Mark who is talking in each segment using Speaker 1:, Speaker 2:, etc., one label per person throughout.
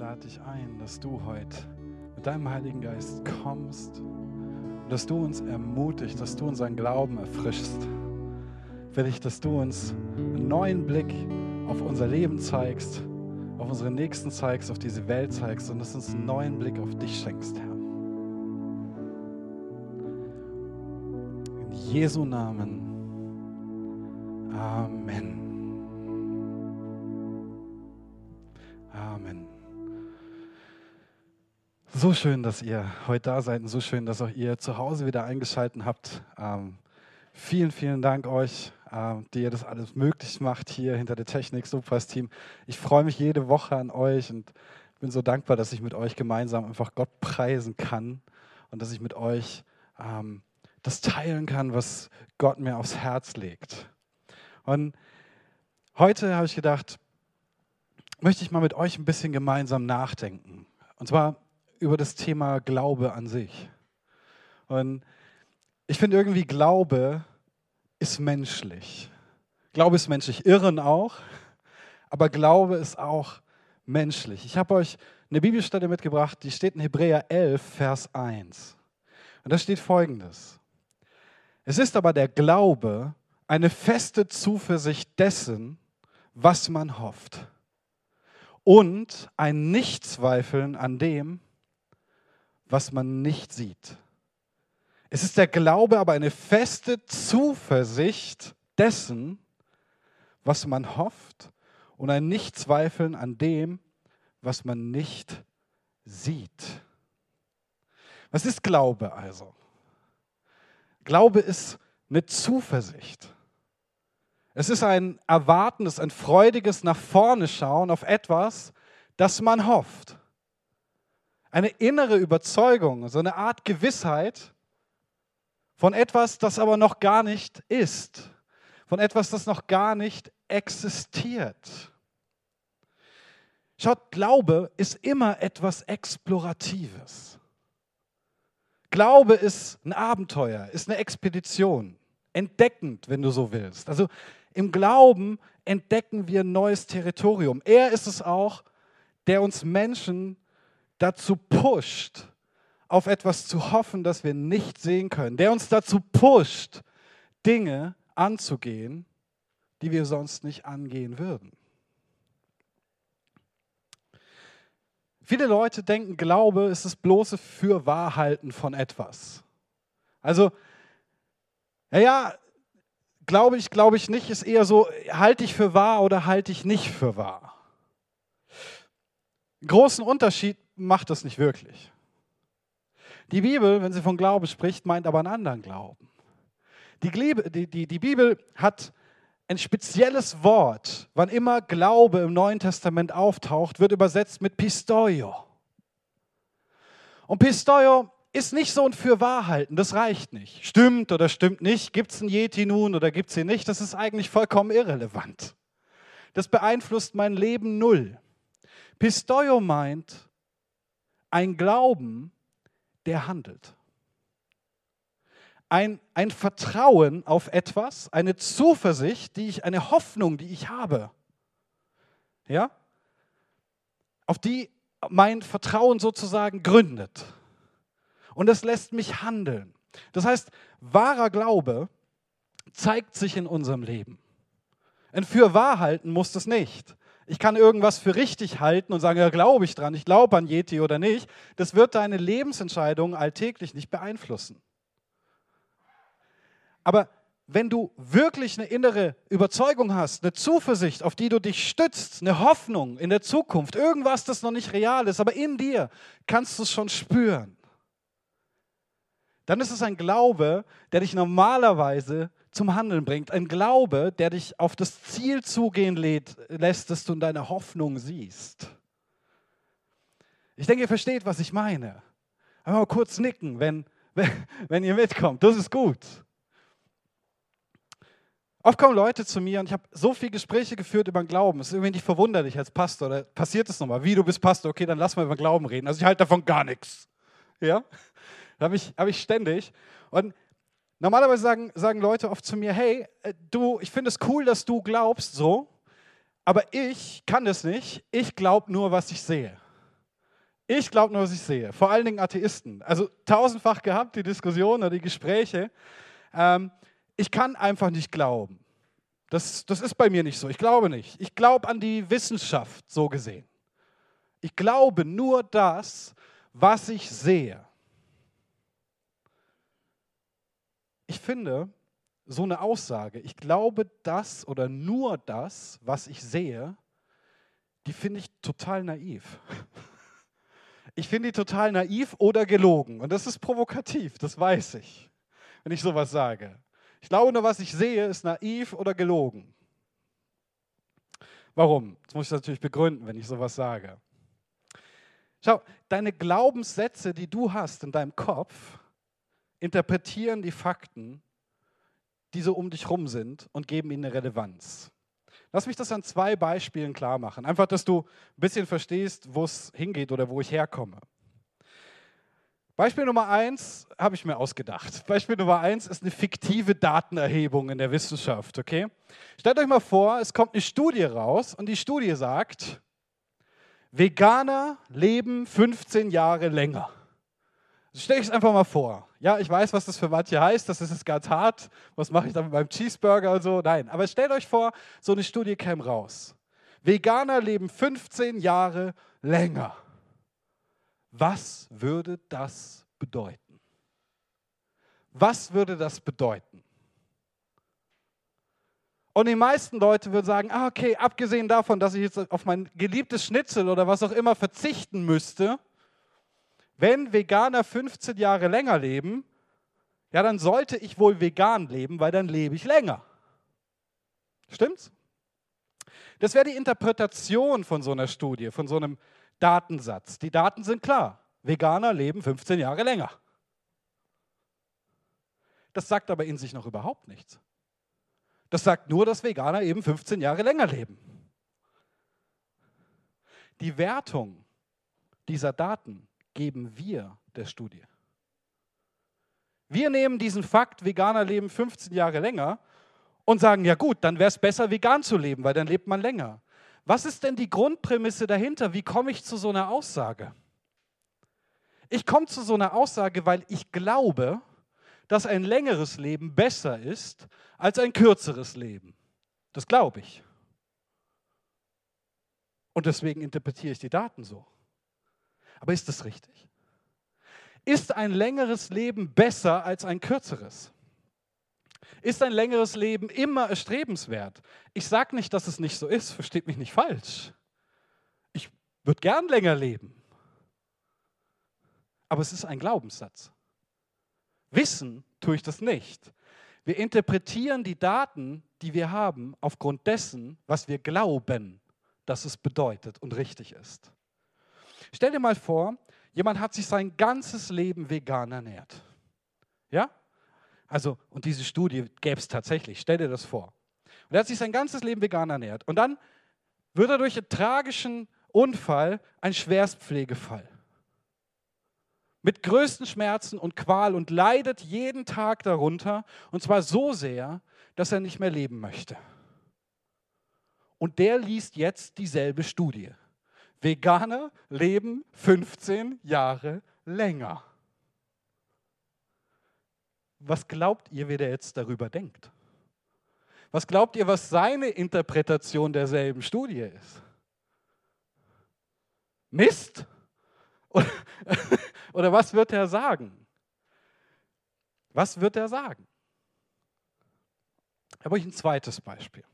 Speaker 1: lade dich ein, dass du heute mit deinem Heiligen Geist kommst dass du uns ermutigst, dass du unseren Glauben erfrischst. Will ich, dass du uns einen neuen Blick auf unser Leben zeigst, auf unsere Nächsten zeigst, auf diese Welt zeigst und dass uns einen neuen Blick auf dich schenkst, Herr. In Jesu Namen. Amen. Amen. So schön, dass ihr heute da seid und so schön, dass auch ihr zu Hause wieder eingeschaltet habt. Ähm, vielen, vielen Dank euch, ähm, die ihr das alles möglich macht hier hinter der Technik, Sopas Team. Ich freue mich jede Woche an euch und bin so dankbar, dass ich mit euch gemeinsam einfach Gott preisen kann und dass ich mit euch ähm, das teilen kann, was Gott mir aufs Herz legt. Und heute habe ich gedacht, möchte ich mal mit euch ein bisschen gemeinsam nachdenken. Und zwar über das Thema Glaube an sich. Und ich finde irgendwie, Glaube ist menschlich. Glaube ist menschlich, Irren auch, aber Glaube ist auch menschlich. Ich habe euch eine Bibelstelle mitgebracht, die steht in Hebräer 11, Vers 1. Und da steht folgendes. Es ist aber der Glaube eine feste Zuversicht dessen, was man hofft und ein Nichtzweifeln an dem, was man nicht sieht. Es ist der Glaube, aber eine feste Zuversicht dessen, was man hofft und ein Nichtzweifeln an dem, was man nicht sieht. Was ist Glaube also? Glaube ist eine Zuversicht. Es ist ein erwartendes, ein freudiges nach vorne schauen auf etwas, das man hofft. Eine innere Überzeugung, so eine Art Gewissheit von etwas, das aber noch gar nicht ist, von etwas, das noch gar nicht existiert. Schaut, Glaube ist immer etwas Exploratives. Glaube ist ein Abenteuer, ist eine Expedition, entdeckend, wenn du so willst. Also im Glauben entdecken wir ein neues Territorium. Er ist es auch, der uns Menschen dazu pusht, auf etwas zu hoffen, das wir nicht sehen können. Der uns dazu pusht, Dinge anzugehen, die wir sonst nicht angehen würden. Viele Leute denken, Glaube ist das bloße Fürwahrhalten von etwas. Also, ja, glaube ich, glaube ich nicht, ist eher so, halte ich für wahr oder halte ich nicht für wahr. Großen Unterschied macht das nicht wirklich. Die Bibel, wenn sie von Glaube spricht, meint aber einen anderen Glauben. Die, die, die, die Bibel hat ein spezielles Wort, wann immer Glaube im Neuen Testament auftaucht, wird übersetzt mit Pistoio. Und Pistoio ist nicht so ein Fürwahrhalten, das reicht nicht. Stimmt oder stimmt nicht, gibt es einen Yeti nun oder gibt es ihn nicht, das ist eigentlich vollkommen irrelevant. Das beeinflusst mein Leben null. Pistoio meint ein Glauben, der handelt. Ein, ein Vertrauen auf etwas, eine Zuversicht, die ich, eine Hoffnung, die ich habe. Ja? Auf die mein Vertrauen sozusagen gründet und es lässt mich handeln. Das heißt, wahrer Glaube zeigt sich in unserem Leben. Ein Fürwahrhalten muss es nicht. Ich kann irgendwas für richtig halten und sagen, ja, glaube ich dran, ich glaube an Yeti oder nicht. Das wird deine Lebensentscheidungen alltäglich nicht beeinflussen. Aber wenn du wirklich eine innere Überzeugung hast, eine Zuversicht, auf die du dich stützt, eine Hoffnung in der Zukunft, irgendwas, das noch nicht real ist, aber in dir kannst du es schon spüren dann ist es ein Glaube, der dich normalerweise zum Handeln bringt. Ein Glaube, der dich auf das Ziel zugehen lässt, das du in deiner Hoffnung siehst. Ich denke, ihr versteht, was ich meine. Einmal kurz nicken, wenn, wenn, wenn ihr mitkommt. Das ist gut. Oft kommen Leute zu mir und ich habe so viele Gespräche geführt über den Glauben. Es ist irgendwie nicht verwunderlich als Pastor. Oder passiert es nochmal? Wie, du bist Pastor? Okay, dann lass mal über den Glauben reden. Also ich halte davon gar nichts. Ja? habe ich, hab ich ständig. Und normalerweise sagen, sagen Leute oft zu mir, hey, äh, du, ich finde es cool, dass du glaubst so, aber ich kann das nicht. Ich glaube nur, was ich sehe. Ich glaube nur, was ich sehe. Vor allen Dingen Atheisten. Also tausendfach gehabt, die Diskussion oder die Gespräche. Ähm, ich kann einfach nicht glauben. Das, das ist bei mir nicht so. Ich glaube nicht. Ich glaube an die Wissenschaft, so gesehen. Ich glaube nur das, was ich sehe. Ich finde, so eine Aussage, ich glaube das oder nur das, was ich sehe, die finde ich total naiv. Ich finde die total naiv oder gelogen. Und das ist provokativ, das weiß ich, wenn ich sowas sage. Ich glaube nur, was ich sehe, ist naiv oder gelogen. Warum? Das muss ich natürlich begründen, wenn ich sowas sage. Schau, deine Glaubenssätze, die du hast in deinem Kopf, interpretieren die Fakten, die so um dich rum sind und geben ihnen eine Relevanz. Lass mich das an zwei Beispielen klar machen. Einfach, dass du ein bisschen verstehst, wo es hingeht oder wo ich herkomme. Beispiel Nummer eins habe ich mir ausgedacht. Beispiel Nummer eins ist eine fiktive Datenerhebung in der Wissenschaft. Okay? Stellt euch mal vor, es kommt eine Studie raus und die Studie sagt, Veganer leben 15 Jahre länger. Also stell ich es einfach mal vor. Ja, ich weiß, was das für manche heißt, das ist ganz hart. Was mache ich dann mit meinem Cheeseburger und so? Nein, aber stellt euch vor, so eine Studie käme raus. Veganer leben 15 Jahre länger. Was würde das bedeuten? Was würde das bedeuten? Und die meisten Leute würden sagen, ah, okay, abgesehen davon, dass ich jetzt auf mein geliebtes Schnitzel oder was auch immer verzichten müsste, wenn Veganer 15 Jahre länger leben, ja, dann sollte ich wohl vegan leben, weil dann lebe ich länger. Stimmt's? Das wäre die Interpretation von so einer Studie, von so einem Datensatz. Die Daten sind klar. Veganer leben 15 Jahre länger. Das sagt aber in sich noch überhaupt nichts. Das sagt nur, dass Veganer eben 15 Jahre länger leben. Die Wertung dieser Daten geben wir der Studie. Wir nehmen diesen Fakt, Veganer leben 15 Jahre länger und sagen, ja gut, dann wäre es besser, vegan zu leben, weil dann lebt man länger. Was ist denn die Grundprämisse dahinter? Wie komme ich zu so einer Aussage? Ich komme zu so einer Aussage, weil ich glaube, dass ein längeres Leben besser ist als ein kürzeres Leben. Das glaube ich. Und deswegen interpretiere ich die Daten so. Aber ist das richtig? Ist ein längeres Leben besser als ein kürzeres? Ist ein längeres Leben immer erstrebenswert? Ich sage nicht, dass es nicht so ist, versteht mich nicht falsch. Ich würde gern länger leben. Aber es ist ein Glaubenssatz. Wissen tue ich das nicht. Wir interpretieren die Daten, die wir haben, aufgrund dessen, was wir glauben, dass es bedeutet und richtig ist. Stell dir mal vor, jemand hat sich sein ganzes Leben vegan ernährt. Ja? Also, und diese Studie gäbe es tatsächlich, stell dir das vor. Und er hat sich sein ganzes Leben vegan ernährt. Und dann wird er durch einen tragischen Unfall ein Schwerstpflegefall. Mit größten Schmerzen und Qual und leidet jeden Tag darunter. Und zwar so sehr, dass er nicht mehr leben möchte. Und der liest jetzt dieselbe Studie. Veganer leben 15 Jahre länger. Was glaubt ihr, wie der jetzt darüber denkt? Was glaubt ihr, was seine Interpretation derselben Studie ist? Mist? Oder, was wird er sagen? Was wird er sagen? Da habe ich ein zweites Beispiel.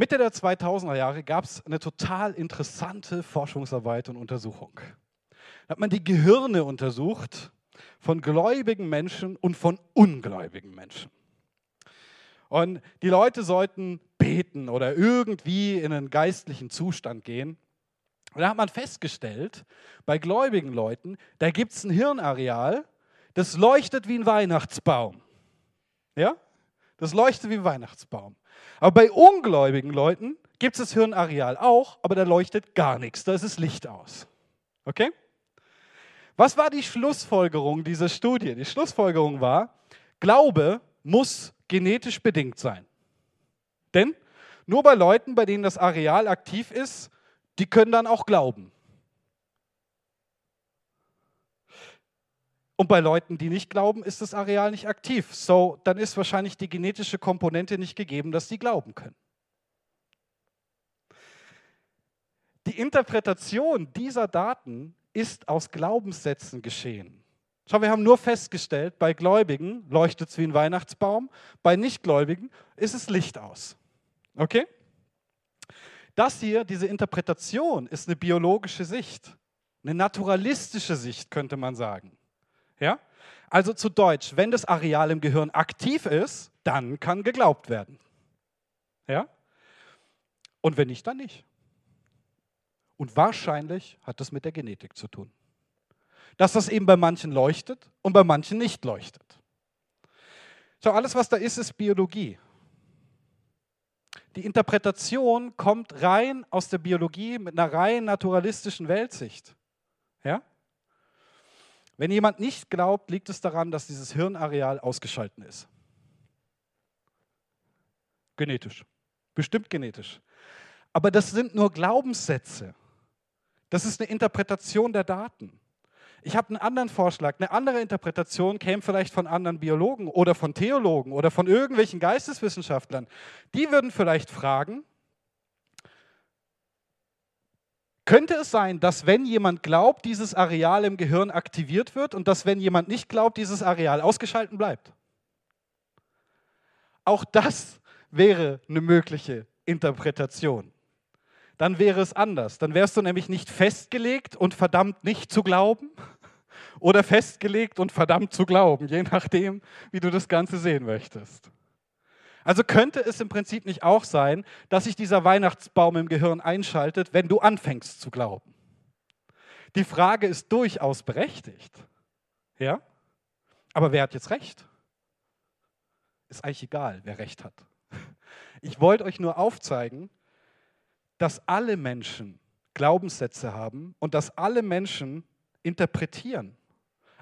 Speaker 1: Mitte der 2000er Jahre gab es eine total interessante Forschungsarbeit und Untersuchung. Da hat man die Gehirne untersucht von gläubigen Menschen und von ungläubigen Menschen. Und die Leute sollten beten oder irgendwie in einen geistlichen Zustand gehen. Und da hat man festgestellt, bei gläubigen Leuten, da gibt es ein Hirnareal, das leuchtet wie ein Weihnachtsbaum. Ja? Das leuchtet wie ein Weihnachtsbaum. Aber bei ungläubigen Leuten gibt es das Hirnareal auch, aber da leuchtet gar nichts, da ist es Licht aus. Okay? Was war die Schlussfolgerung dieser Studie? Die Schlussfolgerung war, Glaube muss genetisch bedingt sein. Denn nur bei Leuten, bei denen das Areal aktiv ist, die können dann auch glauben. Und bei Leuten, die nicht glauben, ist das Areal nicht aktiv. So, dann ist wahrscheinlich die genetische Komponente nicht gegeben, dass sie glauben können. Die Interpretation dieser Daten ist aus Glaubenssätzen geschehen. Schau, wir haben nur festgestellt, bei Gläubigen leuchtet es wie ein Weihnachtsbaum, bei Nichtgläubigen ist es Licht aus. Okay? Das hier, diese Interpretation, ist eine biologische Sicht, eine naturalistische Sicht, könnte man sagen. Ja? Also zu Deutsch, wenn das Areal im Gehirn aktiv ist, dann kann geglaubt werden. Ja? Und wenn nicht, dann nicht. Und wahrscheinlich hat das mit der Genetik zu tun. Dass das eben bei manchen leuchtet und bei manchen nicht leuchtet. So, alles, was da ist, ist Biologie. Die Interpretation kommt rein aus der Biologie mit einer rein naturalistischen Weltsicht. Ja? Wenn jemand nicht glaubt, liegt es daran, dass dieses Hirnareal ausgeschalten ist. Genetisch. Bestimmt genetisch. Aber das sind nur Glaubenssätze. Das ist eine Interpretation der Daten. Ich habe einen anderen Vorschlag. Eine andere Interpretation käme vielleicht von anderen Biologen oder von Theologen oder von irgendwelchen Geisteswissenschaftlern. Die würden vielleicht fragen, Könnte es sein, dass wenn jemand glaubt, dieses Areal im Gehirn aktiviert wird und dass wenn jemand nicht glaubt, dieses Areal ausgeschalten bleibt? Auch das wäre eine mögliche Interpretation. Dann wäre es anders. Dann wärst du nämlich nicht festgelegt und verdammt nicht zu glauben oder festgelegt und verdammt zu glauben, je nachdem, wie du das Ganze sehen möchtest. Also könnte es im Prinzip nicht auch sein, dass sich dieser Weihnachtsbaum im Gehirn einschaltet, wenn du anfängst zu glauben. Die Frage ist durchaus berechtigt. Ja? Aber wer hat jetzt recht? Ist eigentlich egal, wer recht hat. Ich wollte euch nur aufzeigen, dass alle Menschen Glaubenssätze haben und dass alle Menschen interpretieren.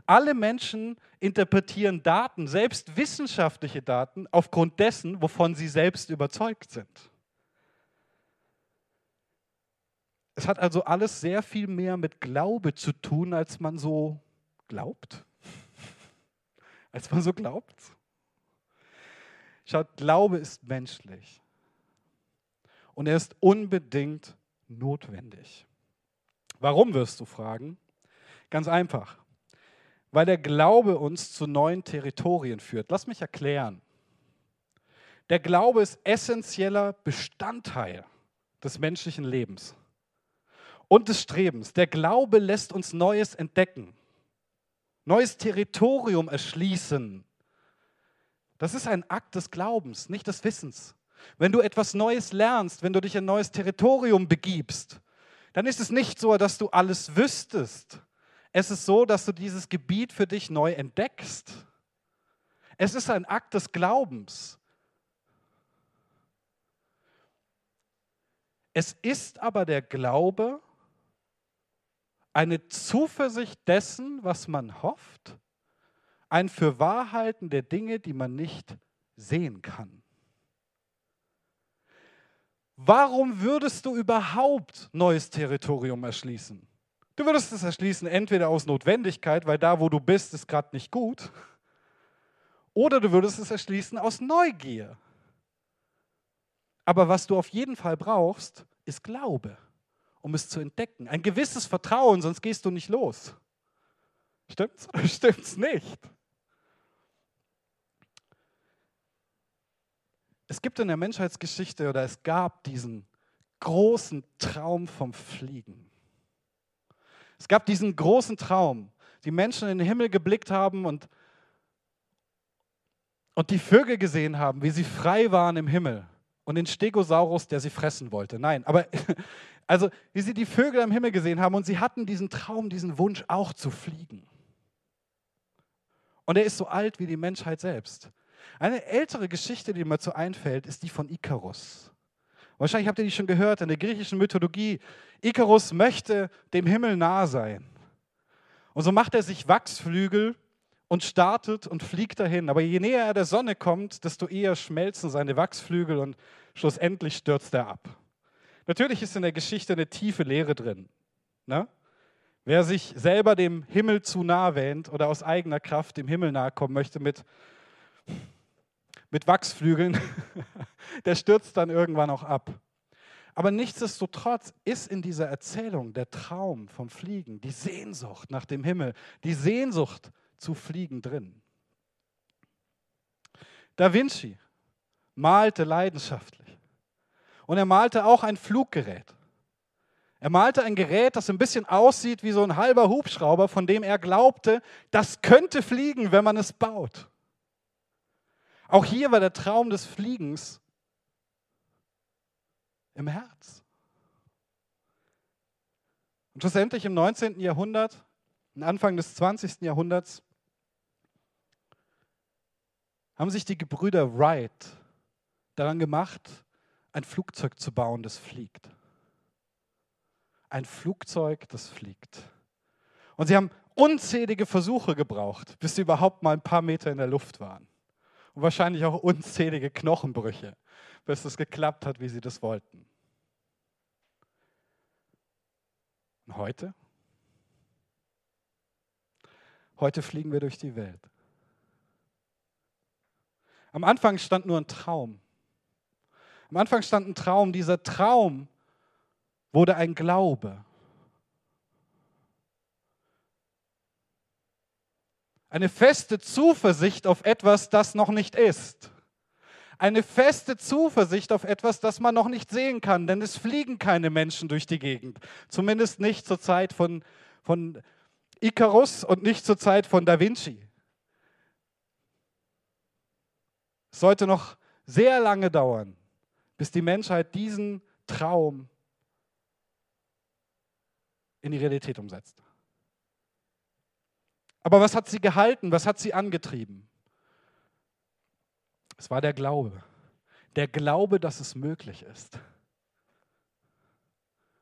Speaker 1: Alle Menschen interpretieren Daten, selbst wissenschaftliche Daten, aufgrund dessen, wovon sie selbst überzeugt sind. Es hat also alles sehr viel mehr mit Glaube zu tun, als man so glaubt. als man so glaubt. Schaut, Glaube ist menschlich. Und er ist unbedingt notwendig. Warum wirst du fragen? Ganz einfach weil der Glaube uns zu neuen Territorien führt. Lass mich erklären. Der Glaube ist essentieller Bestandteil des menschlichen Lebens und des Strebens. Der Glaube lässt uns Neues entdecken, neues Territorium erschließen. Das ist ein Akt des Glaubens, nicht des Wissens. Wenn du etwas Neues lernst, wenn du dich in ein neues Territorium begibst, dann ist es nicht so, dass du alles wüsstest, es ist so, dass du dieses Gebiet für dich neu entdeckst. Es ist ein Akt des Glaubens. Es ist aber der Glaube eine Zuversicht dessen, was man hofft, ein Fürwahrhalten der Dinge, die man nicht sehen kann. Warum würdest du überhaupt neues Territorium erschließen? Du würdest es erschließen, entweder aus Notwendigkeit, weil da, wo du bist, ist gerade nicht gut, oder du würdest es erschließen aus Neugier. Aber was du auf jeden Fall brauchst, ist Glaube, um es zu entdecken. Ein gewisses Vertrauen, sonst gehst du nicht los. Stimmt's stimmt's nicht? Es gibt in der Menschheitsgeschichte oder es gab diesen großen Traum vom Fliegen. Es gab diesen großen Traum, die Menschen in den Himmel geblickt haben und, und die Vögel gesehen haben, wie sie frei waren im Himmel und den Stegosaurus, der sie fressen wollte. Nein, aber also wie sie die Vögel im Himmel gesehen haben und sie hatten diesen Traum, diesen Wunsch auch zu fliegen. Und er ist so alt wie die Menschheit selbst. Eine ältere Geschichte, die mir zu einfällt, ist die von Ikarus. Wahrscheinlich habt ihr die schon gehört in der griechischen Mythologie. Ikarus möchte dem Himmel nahe sein. Und so macht er sich Wachsflügel und startet und fliegt dahin. Aber je näher er der Sonne kommt, desto eher schmelzen seine Wachsflügel und schlussendlich stürzt er ab. Natürlich ist in der Geschichte eine tiefe Lehre drin. Ne? Wer sich selber dem Himmel zu nah wähnt oder aus eigener Kraft dem Himmel nahe kommen möchte mit, mit Wachsflügeln, der stürzt dann irgendwann auch ab. Aber nichtsdestotrotz ist in dieser Erzählung der Traum vom Fliegen, die Sehnsucht nach dem Himmel, die Sehnsucht zu fliegen drin. Da Vinci malte leidenschaftlich und er malte auch ein Fluggerät. Er malte ein Gerät, das ein bisschen aussieht wie so ein halber Hubschrauber, von dem er glaubte, das könnte fliegen, wenn man es baut. Auch hier war der Traum des Fliegens im Herz. Und schlussendlich im 19. Jahrhundert, Anfang des 20. Jahrhunderts, haben sich die Gebrüder Wright daran gemacht, ein Flugzeug zu bauen, das fliegt. Ein Flugzeug, das fliegt. Und sie haben unzählige Versuche gebraucht, bis sie überhaupt mal ein paar Meter in der Luft waren. Und wahrscheinlich auch unzählige Knochenbrüche, bis es geklappt hat, wie sie das wollten. Und heute? Heute fliegen wir durch die Welt. Am Anfang stand nur ein Traum. Am Anfang stand ein Traum. Dieser Traum wurde ein Glaube. Eine feste Zuversicht auf etwas, das noch nicht ist. Eine feste Zuversicht auf etwas, das man noch nicht sehen kann, denn es fliegen keine Menschen durch die Gegend. Zumindest nicht zur Zeit von, von Icarus und nicht zur Zeit von Da Vinci. Es sollte noch sehr lange dauern, bis die Menschheit diesen Traum in die Realität umsetzt. Aber was hat sie gehalten? Was hat sie angetrieben? Es war der Glaube. Der Glaube, dass es möglich ist.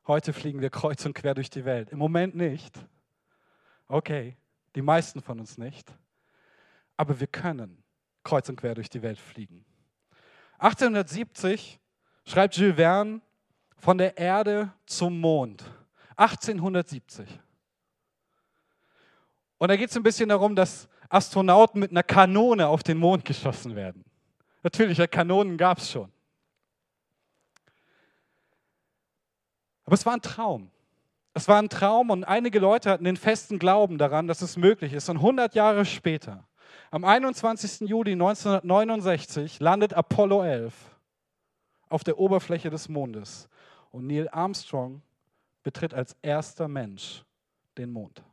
Speaker 1: Heute fliegen wir kreuz und quer durch die Welt. Im Moment nicht. Okay, die meisten von uns nicht. Aber wir können kreuz und quer durch die Welt fliegen. 1870 schreibt Jules Verne von der Erde zum Mond. 1870. Und da geht es ein bisschen darum, dass Astronauten mit einer Kanone auf den Mond geschossen werden. Natürlich, Kanonen gab es schon. Aber es war ein Traum. Es war ein Traum und einige Leute hatten den festen Glauben daran, dass es möglich ist. Und 100 Jahre später, am 21. Juli 1969, landet Apollo 11 auf der Oberfläche des Mondes. Und Neil Armstrong betritt als erster Mensch den Mond.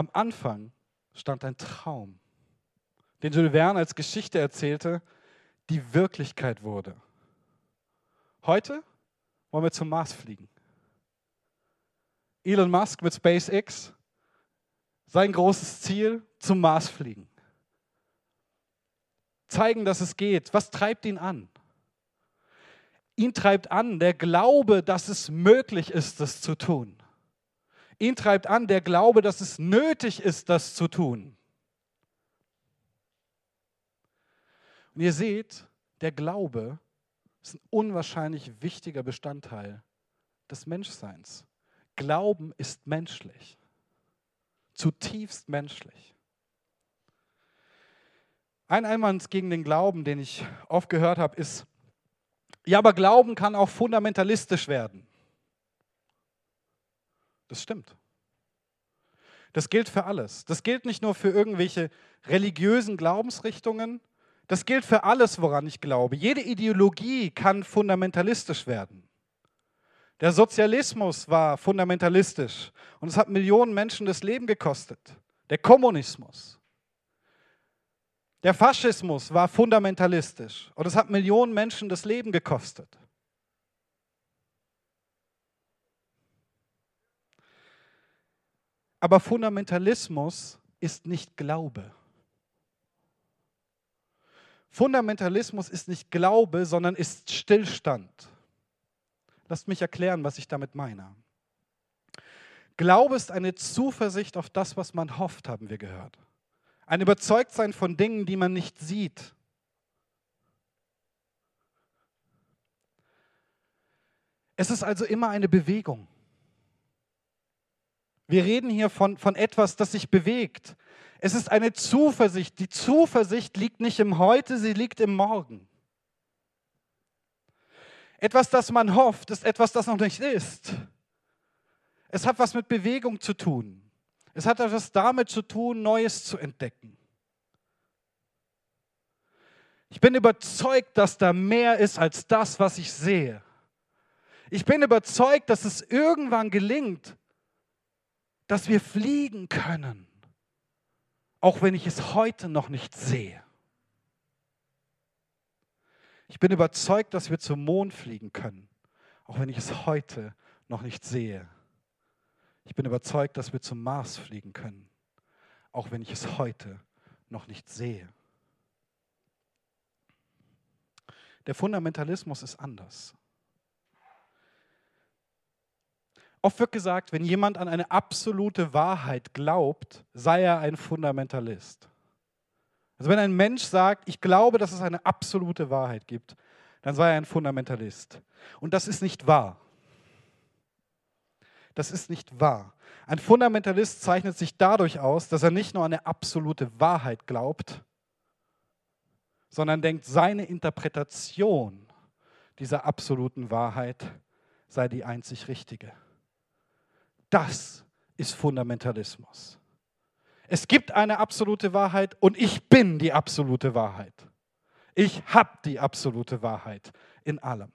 Speaker 1: Am Anfang stand ein Traum, den Jules Verne als Geschichte erzählte, die Wirklichkeit wurde. Heute wollen wir zum Mars fliegen. Elon Musk mit SpaceX, sein großes Ziel, zum Mars fliegen. Zeigen, dass es geht. Was treibt ihn an? Ihn treibt an der Glaube, dass es möglich ist, das zu tun. Ihn treibt an der Glaube, dass es nötig ist, das zu tun. Und ihr seht, der Glaube ist ein unwahrscheinlich wichtiger Bestandteil des Menschseins. Glauben ist menschlich, zutiefst menschlich. Ein Einwand gegen den Glauben, den ich oft gehört habe, ist, ja, aber Glauben kann auch fundamentalistisch werden. Das stimmt. Das gilt für alles. Das gilt nicht nur für irgendwelche religiösen Glaubensrichtungen, das gilt für alles, woran ich glaube. Jede Ideologie kann fundamentalistisch werden. Der Sozialismus war fundamentalistisch und es hat Millionen Menschen das Leben gekostet. Der Kommunismus. Der Faschismus war fundamentalistisch und es hat Millionen Menschen das Leben gekostet. Aber Fundamentalismus ist nicht Glaube. Fundamentalismus ist nicht Glaube, sondern ist Stillstand. Lasst mich erklären, was ich damit meine. Glaube ist eine Zuversicht auf das, was man hofft, haben wir gehört. Ein Überzeugtsein von Dingen, die man nicht sieht. Es ist also immer eine Bewegung. Wir reden hier von, von etwas, das sich bewegt. Es ist eine Zuversicht. Die Zuversicht liegt nicht im Heute, sie liegt im Morgen. Etwas, das man hofft, ist etwas, das noch nicht ist. Es hat was mit Bewegung zu tun. Es hat etwas damit zu tun, Neues zu entdecken. Ich bin überzeugt, dass da mehr ist als das, was ich sehe. Ich bin überzeugt, dass es irgendwann gelingt, dass wir fliegen können, auch wenn ich es heute noch nicht sehe. Ich bin überzeugt, dass wir zum Mond fliegen können, auch wenn ich es heute noch nicht sehe. Ich bin überzeugt, dass wir zum Mars fliegen können, auch wenn ich es heute noch nicht sehe. Der Fundamentalismus ist anders. Oft wird gesagt, wenn jemand an eine absolute Wahrheit glaubt, sei er ein Fundamentalist. Also wenn ein Mensch sagt, ich glaube, dass es eine absolute Wahrheit gibt, dann sei er ein Fundamentalist. Und das ist nicht wahr. Das ist nicht wahr. Ein Fundamentalist zeichnet sich dadurch aus, dass er nicht nur an eine absolute Wahrheit glaubt, sondern denkt, seine Interpretation dieser absoluten Wahrheit sei die einzig richtige. Das ist Fundamentalismus. Es gibt eine absolute Wahrheit und ich bin die absolute Wahrheit. Ich habe die absolute Wahrheit in allem.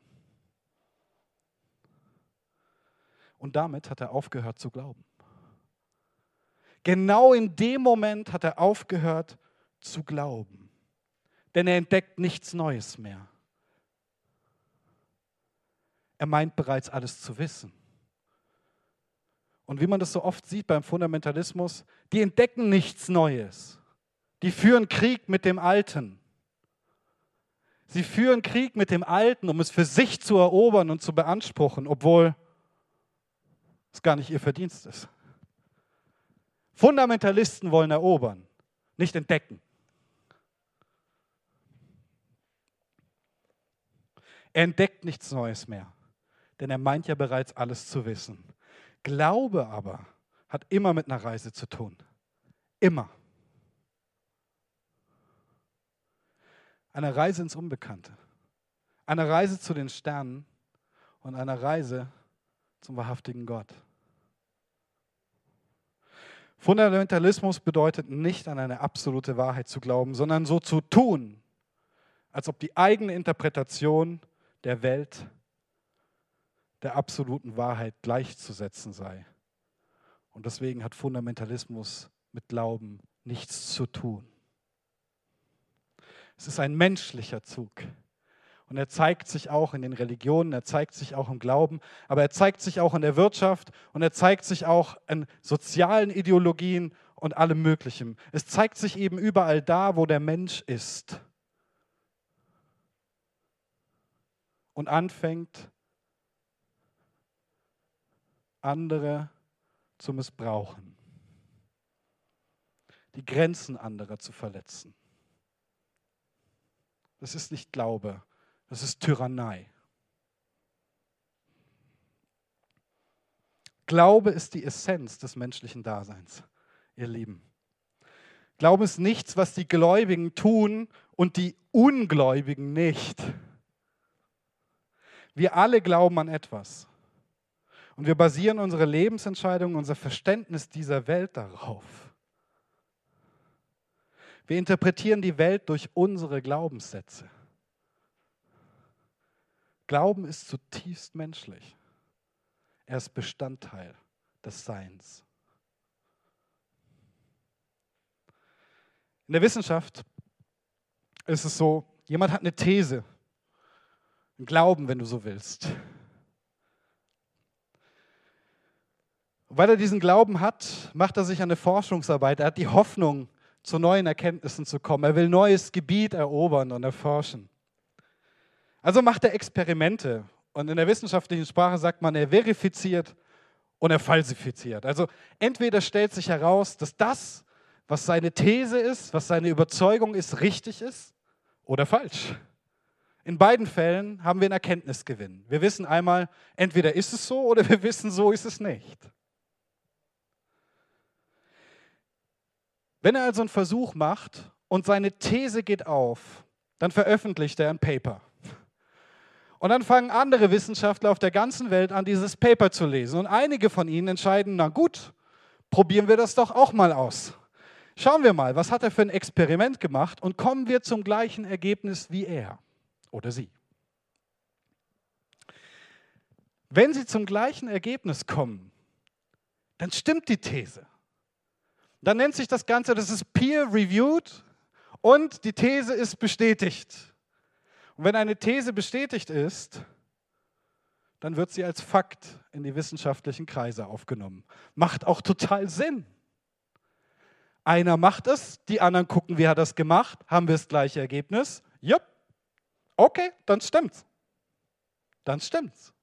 Speaker 1: Und damit hat er aufgehört zu glauben. Genau in dem Moment hat er aufgehört zu glauben. Denn er entdeckt nichts Neues mehr. Er meint bereits alles zu wissen. Und wie man das so oft sieht beim Fundamentalismus, die entdecken nichts Neues. Die führen Krieg mit dem Alten. Sie führen Krieg mit dem Alten, um es für sich zu erobern und zu beanspruchen, obwohl es gar nicht ihr Verdienst ist. Fundamentalisten wollen erobern, nicht entdecken. Er entdeckt nichts Neues mehr, denn er meint ja bereits alles zu wissen. Glaube aber hat immer mit einer Reise zu tun. Immer. Eine Reise ins Unbekannte. Eine Reise zu den Sternen und eine Reise zum wahrhaftigen Gott. Fundamentalismus bedeutet nicht an eine absolute Wahrheit zu glauben, sondern so zu tun, als ob die eigene Interpretation der Welt der absoluten Wahrheit gleichzusetzen sei. Und deswegen hat Fundamentalismus mit Glauben nichts zu tun. Es ist ein menschlicher Zug. Und er zeigt sich auch in den Religionen, er zeigt sich auch im Glauben, aber er zeigt sich auch in der Wirtschaft und er zeigt sich auch in sozialen Ideologien und allem Möglichen. Es zeigt sich eben überall da, wo der Mensch ist und anfängt, andere zu missbrauchen, die Grenzen anderer zu verletzen. Das ist nicht Glaube, das ist Tyrannei. Glaube ist die Essenz des menschlichen Daseins, ihr Lieben. Glaube ist nichts, was die Gläubigen tun und die Ungläubigen nicht. Wir alle glauben an etwas. Und wir basieren unsere Lebensentscheidungen, unser Verständnis dieser Welt darauf. Wir interpretieren die Welt durch unsere Glaubenssätze. Glauben ist zutiefst menschlich. Er ist Bestandteil des Seins. In der Wissenschaft ist es so, jemand hat eine These, einen Glauben, wenn du so willst. Weil er diesen Glauben hat, macht er sich eine Forschungsarbeit. Er hat die Hoffnung, zu neuen Erkenntnissen zu kommen. Er will neues Gebiet erobern und erforschen. Also macht er Experimente. Und in der wissenschaftlichen Sprache sagt man, er verifiziert und er falsifiziert. Also entweder stellt sich heraus, dass das, was seine These ist, was seine Überzeugung ist, richtig ist oder falsch. In beiden Fällen haben wir einen Erkenntnisgewinn. Wir wissen einmal, entweder ist es so oder wir wissen, so ist es nicht. Wenn er also einen Versuch macht und seine These geht auf, dann veröffentlicht er ein Paper. Und dann fangen andere Wissenschaftler auf der ganzen Welt an, dieses Paper zu lesen. Und einige von ihnen entscheiden, na gut, probieren wir das doch auch mal aus. Schauen wir mal, was hat er für ein Experiment gemacht und kommen wir zum gleichen Ergebnis wie er oder sie. Wenn sie zum gleichen Ergebnis kommen, dann stimmt die These. Dann nennt sich das Ganze, das ist peer-reviewed und die These ist bestätigt. Und wenn eine These bestätigt ist, dann wird sie als Fakt in die wissenschaftlichen Kreise aufgenommen. Macht auch total Sinn. Einer macht es, die anderen gucken, wie hat er das gemacht, haben wir das gleiche Ergebnis. Jupp, okay, dann stimmt's. Dann stimmt's.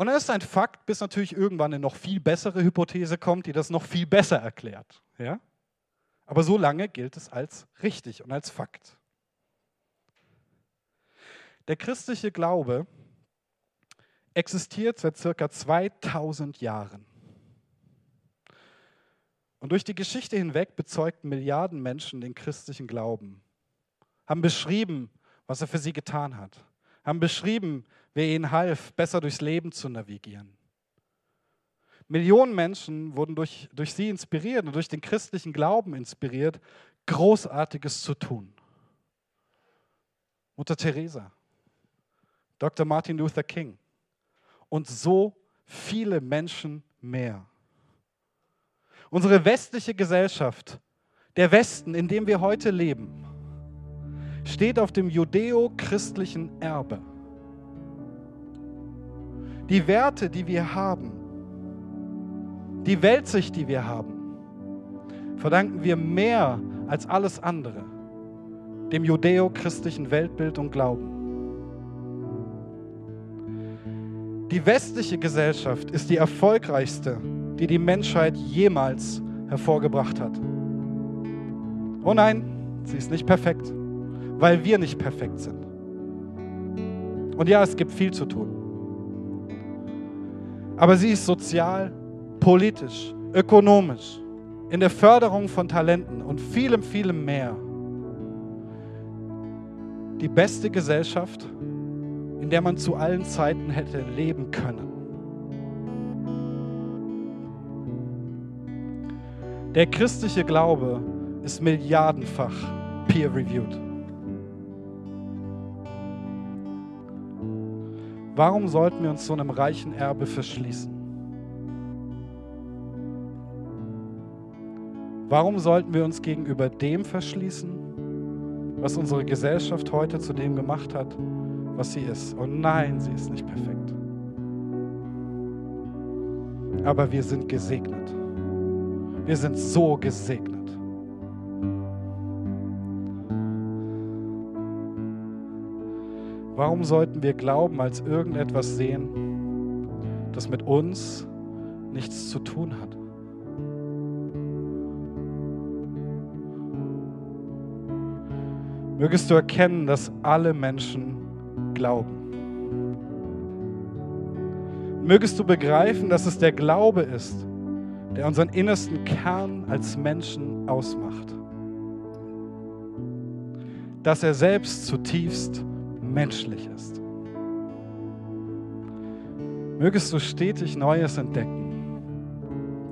Speaker 1: Und dann ist ein Fakt, bis natürlich irgendwann eine noch viel bessere Hypothese kommt, die das noch viel besser erklärt. Ja? Aber so lange gilt es als richtig und als Fakt. Der christliche Glaube existiert seit circa 2000 Jahren. Und durch die Geschichte hinweg bezeugten Milliarden Menschen den christlichen Glauben, haben beschrieben, was er für sie getan hat, haben beschrieben, wer ihnen half, besser durchs Leben zu navigieren. Millionen Menschen wurden durch, durch sie inspiriert und durch den christlichen Glauben inspiriert, Großartiges zu tun. Mutter Teresa, Dr. Martin Luther King und so viele Menschen mehr. Unsere westliche Gesellschaft, der Westen, in dem wir heute leben, steht auf dem judeo-christlichen Erbe. Die Werte, die wir haben, die Weltsicht, die wir haben, verdanken wir mehr als alles andere dem judeo-christlichen Weltbild und Glauben. Die westliche Gesellschaft ist die erfolgreichste die die Menschheit jemals hervorgebracht hat. Oh nein, sie ist nicht perfekt, weil wir nicht perfekt sind. Und ja, es gibt viel zu tun. Aber sie ist sozial, politisch, ökonomisch, in der Förderung von Talenten und vielem, vielem mehr die beste Gesellschaft, in der man zu allen Zeiten hätte leben können. Der christliche Glaube ist milliardenfach peer-reviewed. Warum sollten wir uns so einem reichen Erbe verschließen? Warum sollten wir uns gegenüber dem verschließen, was unsere Gesellschaft heute zu dem gemacht hat, was sie ist? Und nein, sie ist nicht perfekt. Aber wir sind gesegnet. Wir sind so gesegnet. Warum sollten wir Glauben als irgendetwas sehen, das mit uns nichts zu tun hat? Mögest du erkennen, dass alle Menschen glauben. Mögest du begreifen, dass es der Glaube ist, der unseren innersten Kern als Menschen ausmacht. Dass er selbst zutiefst menschlich ist. Mögest du stetig Neues entdecken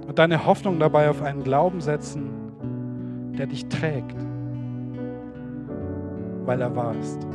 Speaker 1: und deine Hoffnung dabei auf einen Glauben setzen, der dich trägt, weil er wahr ist.